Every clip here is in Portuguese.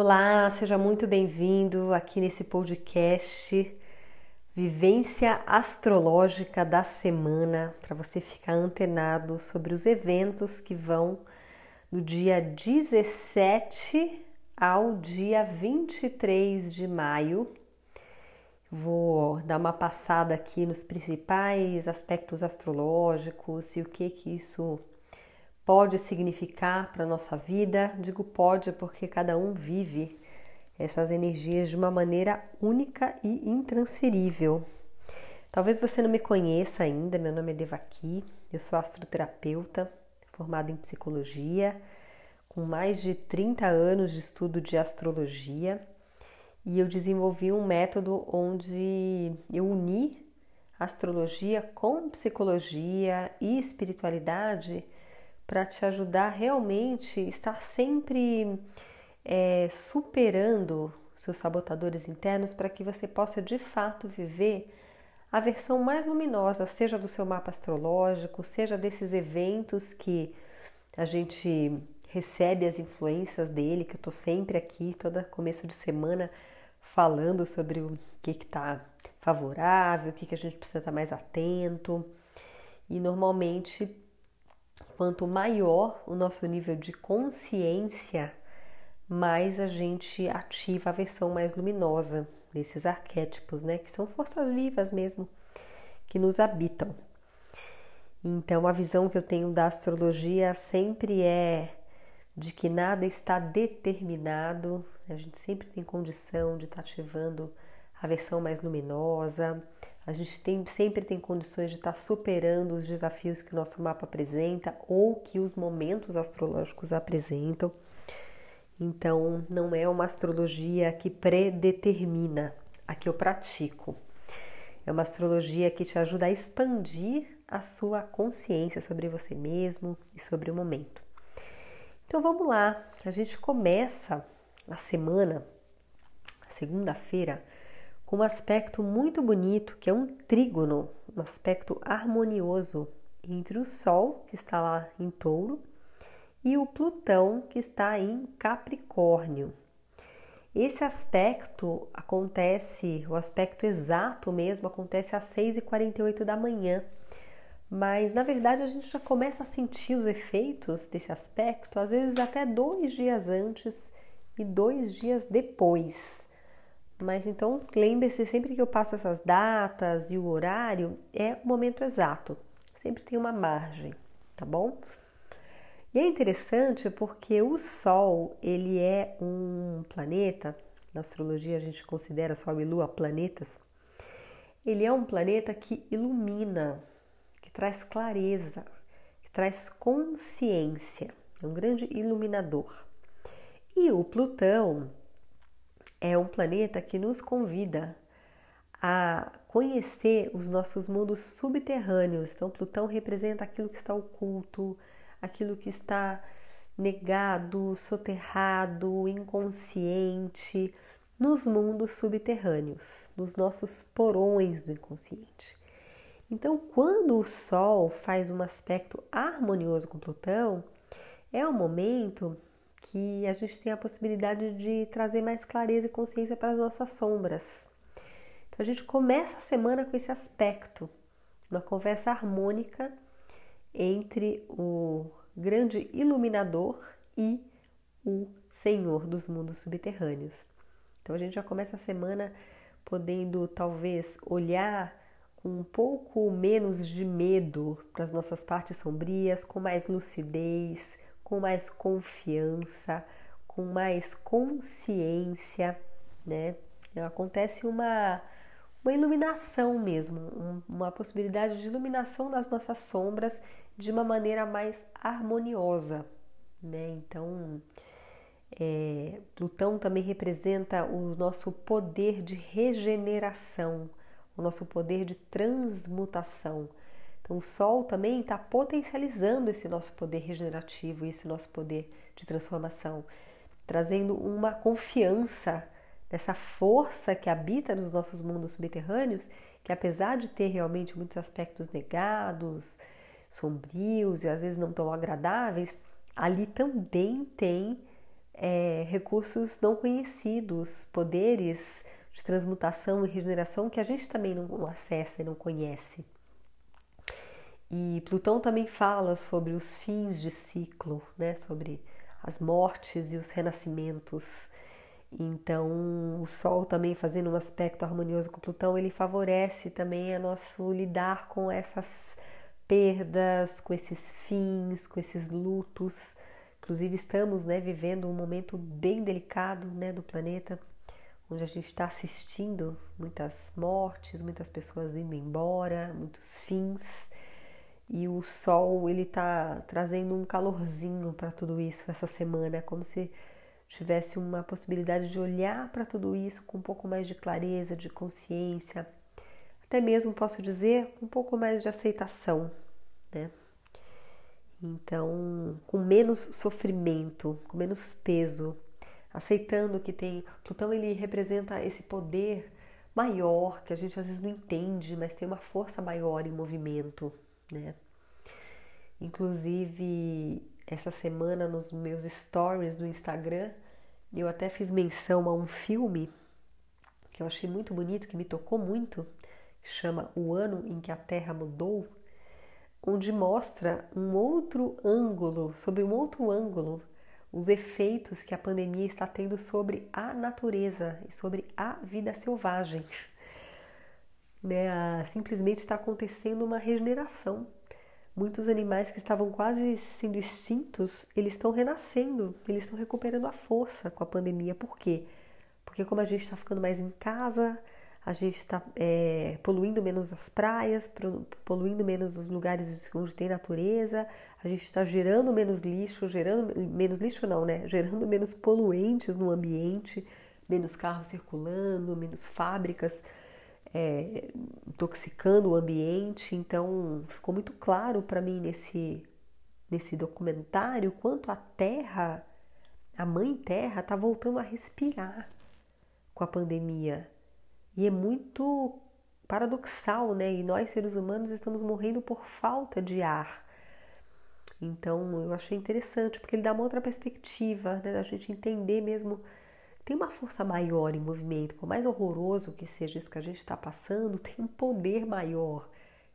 Olá, seja muito bem-vindo aqui nesse podcast Vivência Astrológica da Semana, para você ficar antenado sobre os eventos que vão do dia 17 ao dia 23 de maio. Vou dar uma passada aqui nos principais aspectos astrológicos e o que que isso pode significar para a nossa vida. Digo pode porque cada um vive essas energias de uma maneira única e intransferível. Talvez você não me conheça ainda, meu nome é Devaki, eu sou astroterapeuta, formada em psicologia, com mais de 30 anos de estudo de astrologia, e eu desenvolvi um método onde eu uni astrologia com psicologia e espiritualidade para te ajudar realmente estar sempre é, superando seus sabotadores internos para que você possa de fato viver a versão mais luminosa, seja do seu mapa astrológico, seja desses eventos que a gente recebe as influências dele, que eu estou sempre aqui, todo começo de semana, falando sobre o que está favorável, o que, que a gente precisa estar mais atento. E normalmente quanto maior o nosso nível de consciência, mais a gente ativa a versão mais luminosa desses arquétipos, né? Que são forças vivas mesmo que nos habitam. Então, a visão que eu tenho da astrologia sempre é de que nada está determinado, a gente sempre tem condição de estar ativando a versão mais luminosa, a gente tem, sempre tem condições de estar superando os desafios que o nosso mapa apresenta ou que os momentos astrológicos apresentam. Então, não é uma astrologia que predetermina a que eu pratico. É uma astrologia que te ajuda a expandir a sua consciência sobre você mesmo e sobre o momento. Então vamos lá, a gente começa a semana, segunda-feira, com um aspecto muito bonito, que é um trígono, um aspecto harmonioso entre o Sol, que está lá em Touro, e o Plutão, que está em Capricórnio. Esse aspecto acontece, o aspecto exato mesmo, acontece às 6h48 da manhã, mas na verdade a gente já começa a sentir os efeitos desse aspecto, às vezes até dois dias antes e dois dias depois. Mas então lembre-se sempre que eu passo essas datas e o horário é o momento exato. Sempre tem uma margem, tá bom? E é interessante porque o Sol, ele é um planeta, na astrologia a gente considera Sol e Lua planetas. Ele é um planeta que ilumina, que traz clareza, que traz consciência, é um grande iluminador. E o Plutão, é um planeta que nos convida a conhecer os nossos mundos subterrâneos. Então, Plutão representa aquilo que está oculto, aquilo que está negado, soterrado, inconsciente, nos mundos subterrâneos, nos nossos porões do inconsciente. Então, quando o Sol faz um aspecto harmonioso com Plutão, é um momento que a gente tem a possibilidade de trazer mais clareza e consciência para as nossas sombras. Então a gente começa a semana com esse aspecto, uma conversa harmônica entre o grande iluminador e o Senhor dos mundos subterrâneos. Então a gente já começa a semana podendo talvez olhar com um pouco menos de medo para as nossas partes sombrias, com mais lucidez, com mais confiança, com mais consciência, né? Acontece uma, uma iluminação mesmo, uma possibilidade de iluminação das nossas sombras de uma maneira mais harmoniosa, né? Então, é, Plutão também representa o nosso poder de regeneração, o nosso poder de transmutação. Então, o Sol também está potencializando esse nosso poder regenerativo, esse nosso poder de transformação, trazendo uma confiança nessa força que habita nos nossos mundos subterrâneos, que apesar de ter realmente muitos aspectos negados, sombrios e às vezes não tão agradáveis, ali também tem é, recursos não conhecidos, poderes de transmutação e regeneração que a gente também não acessa e não conhece. E Plutão também fala sobre os fins de ciclo, né? sobre as mortes e os renascimentos. Então, o Sol também fazendo um aspecto harmonioso com Plutão, ele favorece também a nosso lidar com essas perdas, com esses fins, com esses lutos. Inclusive, estamos né, vivendo um momento bem delicado né, do planeta, onde a gente está assistindo muitas mortes, muitas pessoas indo embora, muitos fins e o sol ele tá trazendo um calorzinho para tudo isso essa semana, é como se tivesse uma possibilidade de olhar para tudo isso com um pouco mais de clareza, de consciência, até mesmo posso dizer um pouco mais de aceitação, né? Então, com menos sofrimento, com menos peso, aceitando que tem Plutão ele representa esse poder maior que a gente às vezes não entende, mas tem uma força maior em movimento, né? Inclusive, essa semana nos meus stories do Instagram, eu até fiz menção a um filme que eu achei muito bonito, que me tocou muito, que chama O Ano em que a Terra Mudou, onde mostra um outro ângulo, sobre um outro ângulo, os efeitos que a pandemia está tendo sobre a natureza e sobre a vida selvagem. Né? Simplesmente está acontecendo uma regeneração Muitos animais que estavam quase sendo extintos, eles estão renascendo, eles estão recuperando a força com a pandemia. Por quê? Porque como a gente está ficando mais em casa, a gente está é, poluindo menos as praias, poluindo menos os lugares onde tem natureza, a gente está gerando menos lixo, gerando menos lixo não, né? Gerando menos poluentes no ambiente, menos carros circulando, menos fábricas é, intoxicando o ambiente. Então, ficou muito claro para mim nesse, nesse documentário quanto a Terra, a Mãe Terra, está voltando a respirar com a pandemia. E é muito paradoxal, né? E nós, seres humanos, estamos morrendo por falta de ar. Então, eu achei interessante, porque ele dá uma outra perspectiva, né? Da gente entender mesmo tem uma força maior em movimento. Por mais horroroso que seja isso que a gente está passando, tem um poder maior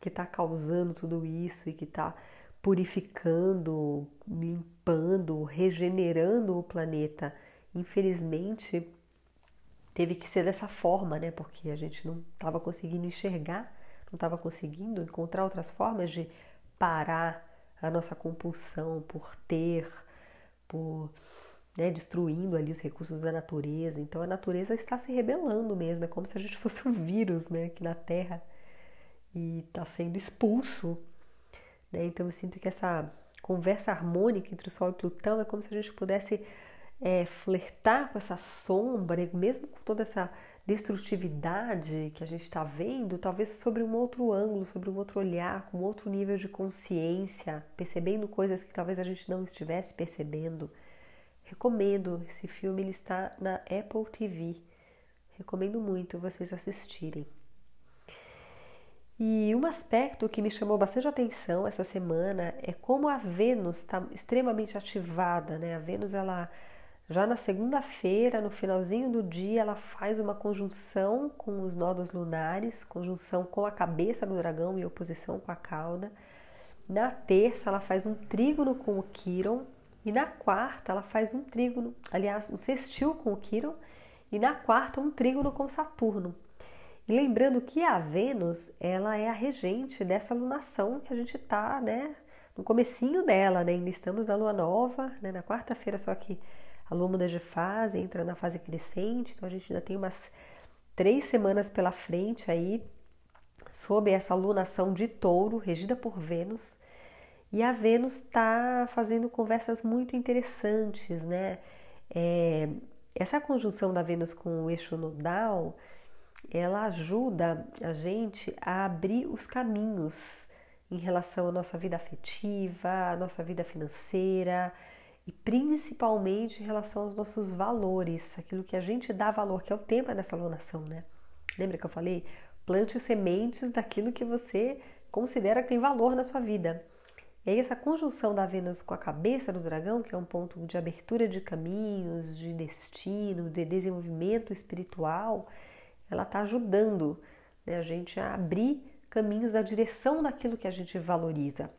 que está causando tudo isso e que está purificando, limpando, regenerando o planeta. Infelizmente, teve que ser dessa forma, né? Porque a gente não estava conseguindo enxergar, não estava conseguindo encontrar outras formas de parar a nossa compulsão por ter, por né, destruindo ali os recursos da natureza. Então a natureza está se rebelando mesmo, é como se a gente fosse um vírus né, aqui na Terra e está sendo expulso. Né? Então eu sinto que essa conversa harmônica entre o Sol e Plutão é como se a gente pudesse é, flertar com essa sombra, mesmo com toda essa destrutividade que a gente está vendo, talvez sobre um outro ângulo, sobre um outro olhar, com outro nível de consciência, percebendo coisas que talvez a gente não estivesse percebendo. Recomendo esse filme, ele está na Apple TV. Recomendo muito vocês assistirem. E um aspecto que me chamou bastante atenção essa semana é como a Vênus está extremamente ativada, né? A Vênus, ela já na segunda-feira, no finalzinho do dia, ela faz uma conjunção com os nodos lunares, conjunção com a cabeça do dragão e oposição com a cauda. Na terça, ela faz um trígono com o Quiron, e na quarta, ela faz um trígono, aliás, um sextil com o Quiron, e na quarta, um trígono com Saturno. E lembrando que a Vênus, ela é a regente dessa lunação que a gente está, né, no comecinho dela, né, ainda estamos na lua nova, né, na quarta-feira, só que a lua muda de fase, entra na fase crescente, então a gente ainda tem umas três semanas pela frente aí, sob essa lunação de touro, regida por Vênus, e a Vênus está fazendo conversas muito interessantes, né? É, essa conjunção da Vênus com o eixo nodal, ela ajuda a gente a abrir os caminhos em relação à nossa vida afetiva, à nossa vida financeira e principalmente em relação aos nossos valores, aquilo que a gente dá valor, que é o tema dessa alunação, né? Lembra que eu falei? Plante sementes daquilo que você considera que tem valor na sua vida. E aí essa conjunção da Vênus com a cabeça do dragão, que é um ponto de abertura de caminhos, de destino, de desenvolvimento espiritual, ela está ajudando né, a gente a abrir caminhos na direção daquilo que a gente valoriza.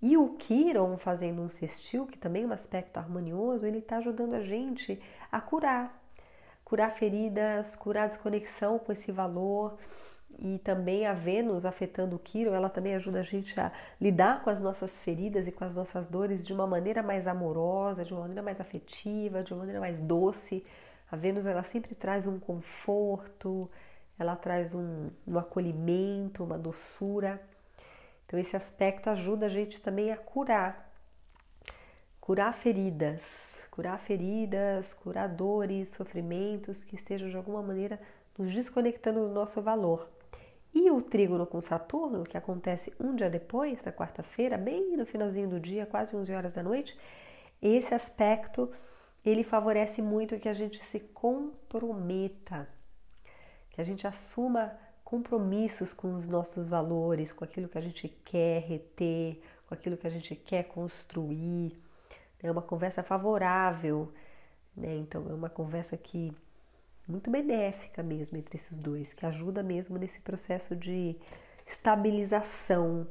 E o Quiron fazendo um sextil, que também é um aspecto harmonioso, ele está ajudando a gente a curar, curar feridas, curar desconexão com esse valor. E também a Vênus afetando o Quiron, ela também ajuda a gente a lidar com as nossas feridas e com as nossas dores de uma maneira mais amorosa, de uma maneira mais afetiva, de uma maneira mais doce. A Vênus ela sempre traz um conforto, ela traz um, um acolhimento, uma doçura. Então, esse aspecto ajuda a gente também a curar, curar feridas, curar feridas, curar dores, sofrimentos que estejam de alguma maneira nos desconectando do nosso valor. E o trígono com Saturno, que acontece um dia depois, na quarta-feira, bem no finalzinho do dia, quase 11 horas da noite, esse aspecto ele favorece muito que a gente se comprometa, que a gente assuma compromissos com os nossos valores, com aquilo que a gente quer reter, com aquilo que a gente quer construir. É uma conversa favorável, né? Então é uma conversa que muito benéfica mesmo entre esses dois, que ajuda mesmo nesse processo de estabilização,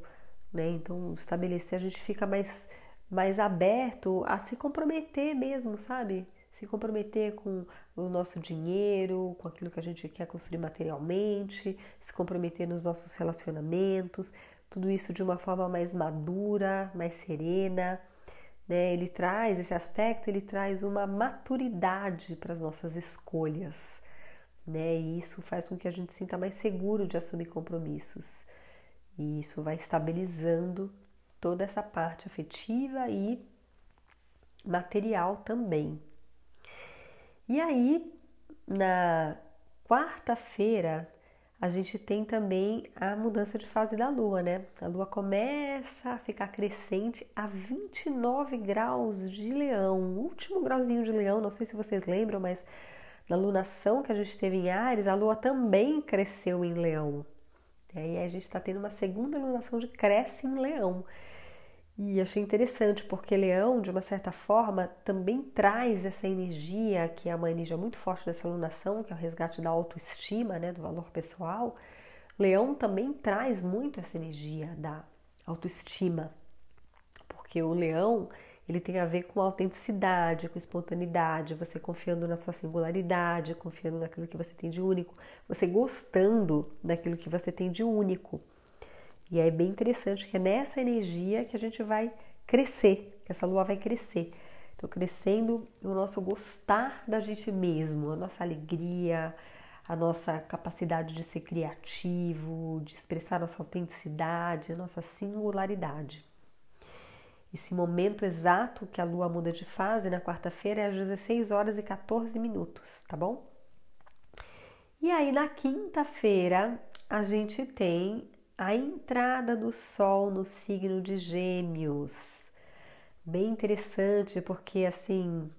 né? Então estabelecer a gente fica mais mais aberto a se comprometer mesmo, sabe? se comprometer com o nosso dinheiro, com aquilo que a gente quer construir materialmente, se comprometer nos nossos relacionamentos, tudo isso de uma forma mais madura, mais serena. Né? Ele traz esse aspecto, ele traz uma maturidade para as nossas escolhas. Né? E isso faz com que a gente sinta mais seguro de assumir compromissos. E isso vai estabilizando toda essa parte afetiva e material também. E aí, na quarta-feira, a gente tem também a mudança de fase da Lua, né? A Lua começa a ficar crescente a 29 graus de Leão, último grauzinho de Leão, não sei se vocês lembram, mas na lunação que a gente teve em Ares, a Lua também cresceu em Leão. E aí a gente está tendo uma segunda lunação de cresce em Leão. E achei interessante porque Leão, de uma certa forma, também traz essa energia, que é uma energia muito forte dessa alunação, que é o resgate da autoestima, né, do valor pessoal. Leão também traz muito essa energia da autoestima, porque o leão ele tem a ver com autenticidade, com espontaneidade, você confiando na sua singularidade, confiando naquilo que você tem de único, você gostando daquilo que você tem de único. E é bem interessante que é nessa energia que a gente vai crescer, que essa lua vai crescer. Então, crescendo o nosso gostar da gente mesmo, a nossa alegria, a nossa capacidade de ser criativo, de expressar nossa autenticidade, a nossa singularidade. Esse momento exato que a lua muda de fase na quarta-feira é às 16 horas e 14 minutos, tá bom? E aí na quinta-feira a gente tem a entrada do Sol no signo de Gêmeos. Bem interessante, porque assim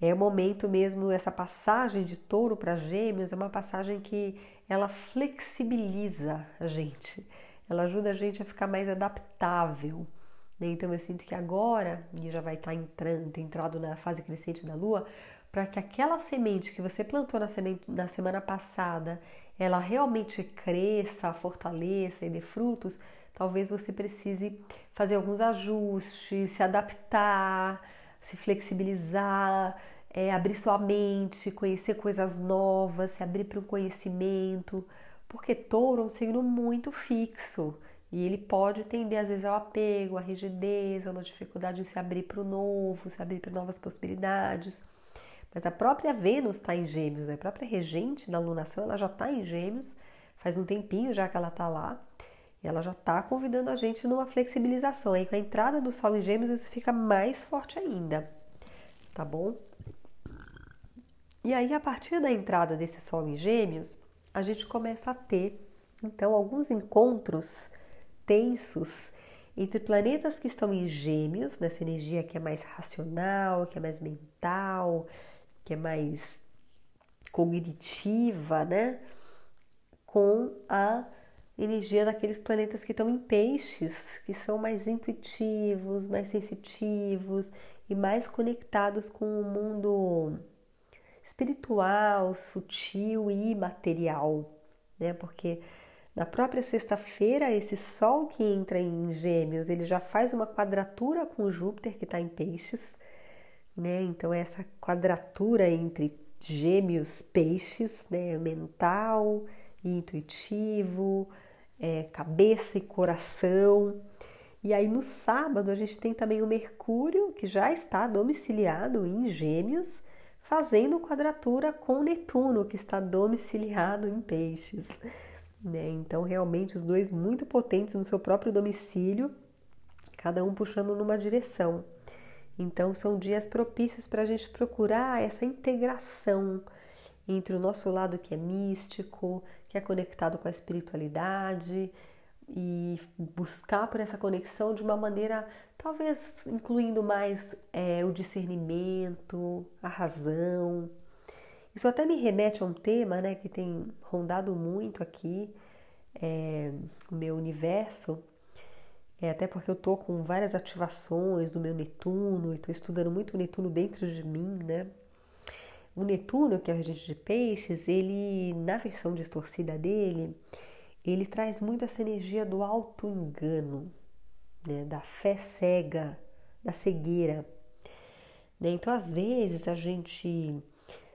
é o momento mesmo, essa passagem de touro para Gêmeos é uma passagem que ela flexibiliza a gente, ela ajuda a gente a ficar mais adaptável. Né? Então eu sinto que agora, e já vai estar entrando, entrado na fase crescente da Lua, para que aquela semente que você plantou na, semente, na semana passada ela realmente cresça, fortaleça e dê frutos, talvez você precise fazer alguns ajustes, se adaptar, se flexibilizar, é, abrir sua mente, conhecer coisas novas, se abrir para o conhecimento, porque touro é um signo muito fixo e ele pode tender às vezes ao apego, à rigidez, a uma dificuldade de se abrir para o novo, se abrir para novas possibilidades. Mas a própria Vênus está em Gêmeos, né? a própria regente da lunação ela já está em Gêmeos, faz um tempinho já que ela está lá, e ela já está convidando a gente numa flexibilização. Aí com a entrada do Sol em Gêmeos isso fica mais forte ainda, tá bom? E aí a partir da entrada desse Sol em Gêmeos, a gente começa a ter então alguns encontros tensos entre planetas que estão em Gêmeos, nessa energia que é mais racional, que é mais mental, que é mais cognitiva, né? Com a energia daqueles planetas que estão em peixes, que são mais intuitivos, mais sensitivos e mais conectados com o mundo espiritual, sutil e imaterial, né? Porque na própria sexta-feira, esse Sol que entra em Gêmeos, ele já faz uma quadratura com Júpiter que está em Peixes, né? Então essa quadratura entre Gêmeos, Peixes, né? Mental e intuitivo, é, cabeça e coração. E aí no sábado a gente tem também o Mercúrio, que já está domiciliado em Gêmeos, fazendo quadratura com Netuno, que está domiciliado em Peixes. Né? Então, realmente, os dois muito potentes no seu próprio domicílio, cada um puxando numa direção. Então, são dias propícios para a gente procurar essa integração entre o nosso lado que é místico, que é conectado com a espiritualidade e buscar por essa conexão de uma maneira talvez incluindo mais é, o discernimento, a razão. Isso até me remete a um tema né, que tem rondado muito aqui é, no meu universo, é, até porque eu tô com várias ativações do meu Netuno e estou estudando muito o Netuno dentro de mim, né? O Netuno, que é o regente de peixes, ele, na versão distorcida dele, ele traz muito essa energia do auto-engano, né? da fé cega, da cegueira. Né? Então, às vezes, a gente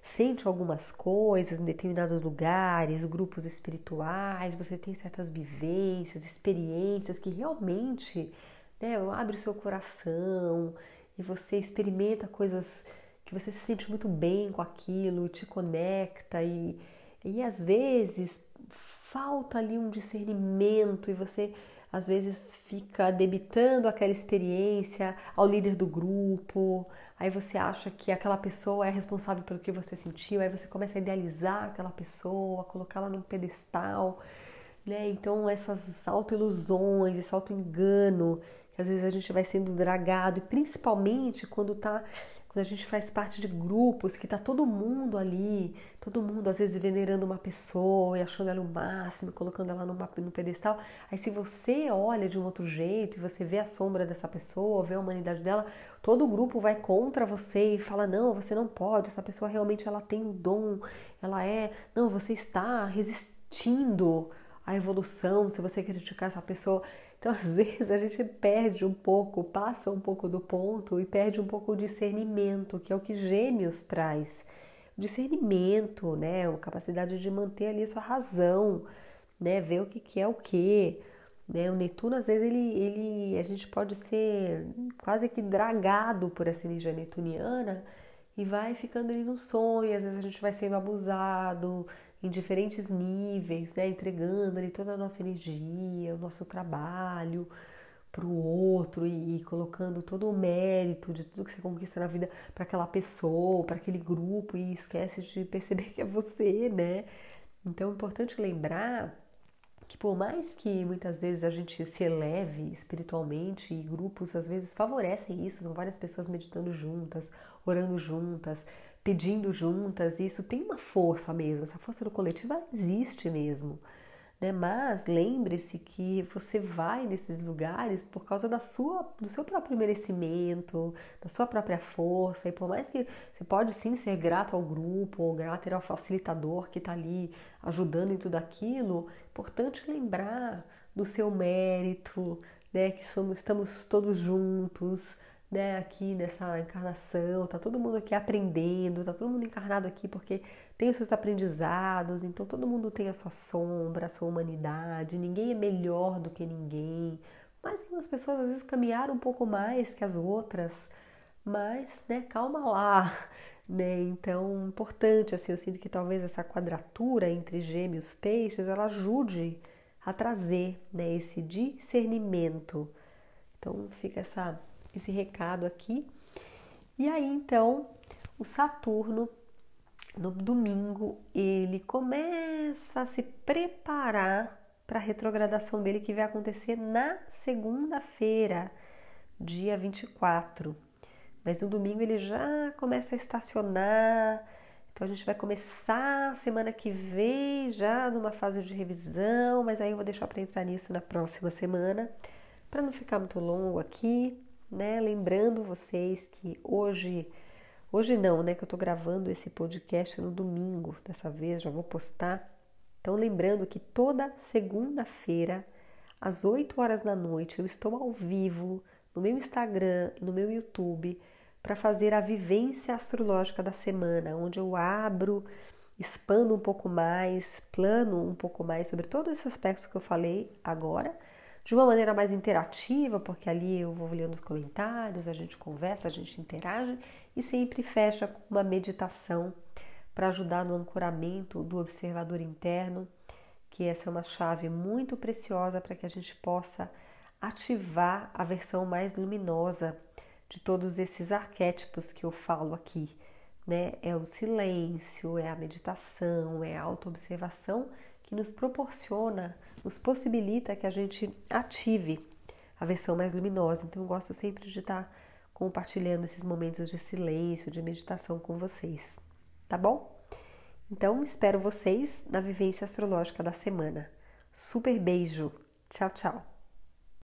sente algumas coisas em determinados lugares, grupos espirituais, você tem certas vivências, experiências que realmente né, abre o seu coração e você experimenta coisas que você se sente muito bem com aquilo, te conecta e, e às vezes falta ali um discernimento e você às vezes fica debitando aquela experiência ao líder do grupo, aí você acha que aquela pessoa é responsável pelo que você sentiu, aí você começa a idealizar aquela pessoa, colocá-la num pedestal, né? Então essas autoilusões, esse auto-engano, que às vezes a gente vai sendo dragado, e principalmente quando tá quando a gente faz parte de grupos que tá todo mundo ali, todo mundo às vezes venerando uma pessoa e achando ela o máximo, colocando ela no, no pedestal, aí se você olha de um outro jeito e você vê a sombra dessa pessoa, vê a humanidade dela, todo o grupo vai contra você e fala: "Não, você não pode, essa pessoa realmente ela tem o dom, ela é, não, você está resistindo à evolução se você criticar essa pessoa". Então, às vezes, a gente perde um pouco, passa um pouco do ponto e perde um pouco o discernimento, que é o que Gêmeos traz. O discernimento, né? A capacidade de manter ali a sua razão, né? Ver o que, que é o que. Né? O Netuno, às vezes, ele, ele, a gente pode ser quase que dragado por essa energia netuniana e vai ficando ali no sonho, às vezes a gente vai sendo abusado, em diferentes níveis, né? entregando ali toda a nossa energia, o nosso trabalho para o outro e, e, colocando todo o mérito de tudo que você conquista na vida para aquela pessoa, para aquele grupo e esquece de perceber que é você, né? Então é importante lembrar que por mais que muitas vezes a gente se eleve espiritualmente e grupos às vezes favorecem isso, são várias pessoas meditando juntas, orando juntas, pedindo juntas, isso tem uma força mesmo, essa força do coletivo existe mesmo. Né? Mas lembre-se que você vai nesses lugares por causa da sua, do seu próprio merecimento, da sua própria força, e por mais que você pode sim ser grato ao grupo, ou grato ao facilitador que está ali ajudando em tudo aquilo, é importante lembrar do seu mérito, né? que somos, estamos todos juntos, né, aqui nessa encarnação, tá todo mundo aqui aprendendo, tá todo mundo encarnado aqui porque tem os seus aprendizados, então todo mundo tem a sua sombra, a sua humanidade, ninguém é melhor do que ninguém. Mas algumas pessoas às vezes caminharam um pouco mais que as outras, mas, né, calma lá, né? Então, importante assim, eu sinto que talvez essa quadratura entre gêmeos peixes, ela ajude a trazer, né, esse discernimento. Então, fica essa esse recado aqui. E aí então o Saturno no domingo ele começa a se preparar para a retrogradação dele que vai acontecer na segunda-feira, dia 24. Mas no domingo ele já começa a estacionar, então a gente vai começar semana que vem já numa fase de revisão, mas aí eu vou deixar para entrar nisso na próxima semana, para não ficar muito longo aqui, né? Lembrando vocês que hoje hoje não, né, que eu tô gravando esse podcast no domingo, dessa vez já vou postar. Então lembrando que toda segunda-feira às 8 horas da noite eu estou ao vivo no meu Instagram e no meu YouTube para fazer a vivência astrológica da semana, onde eu abro, expando um pouco mais, plano um pouco mais sobre todos esses aspectos que eu falei agora, de uma maneira mais interativa, porque ali eu vou lendo os comentários, a gente conversa, a gente interage e sempre fecha com uma meditação para ajudar no ancoramento do observador interno, que essa é uma chave muito preciosa para que a gente possa ativar a versão mais luminosa de todos esses arquétipos que eu falo aqui, né? É o silêncio, é a meditação, é a autoobservação nos proporciona, nos possibilita que a gente ative a versão mais luminosa. Então eu gosto sempre de estar compartilhando esses momentos de silêncio, de meditação com vocês, tá bom? Então espero vocês na vivência astrológica da semana. Super beijo. Tchau, tchau.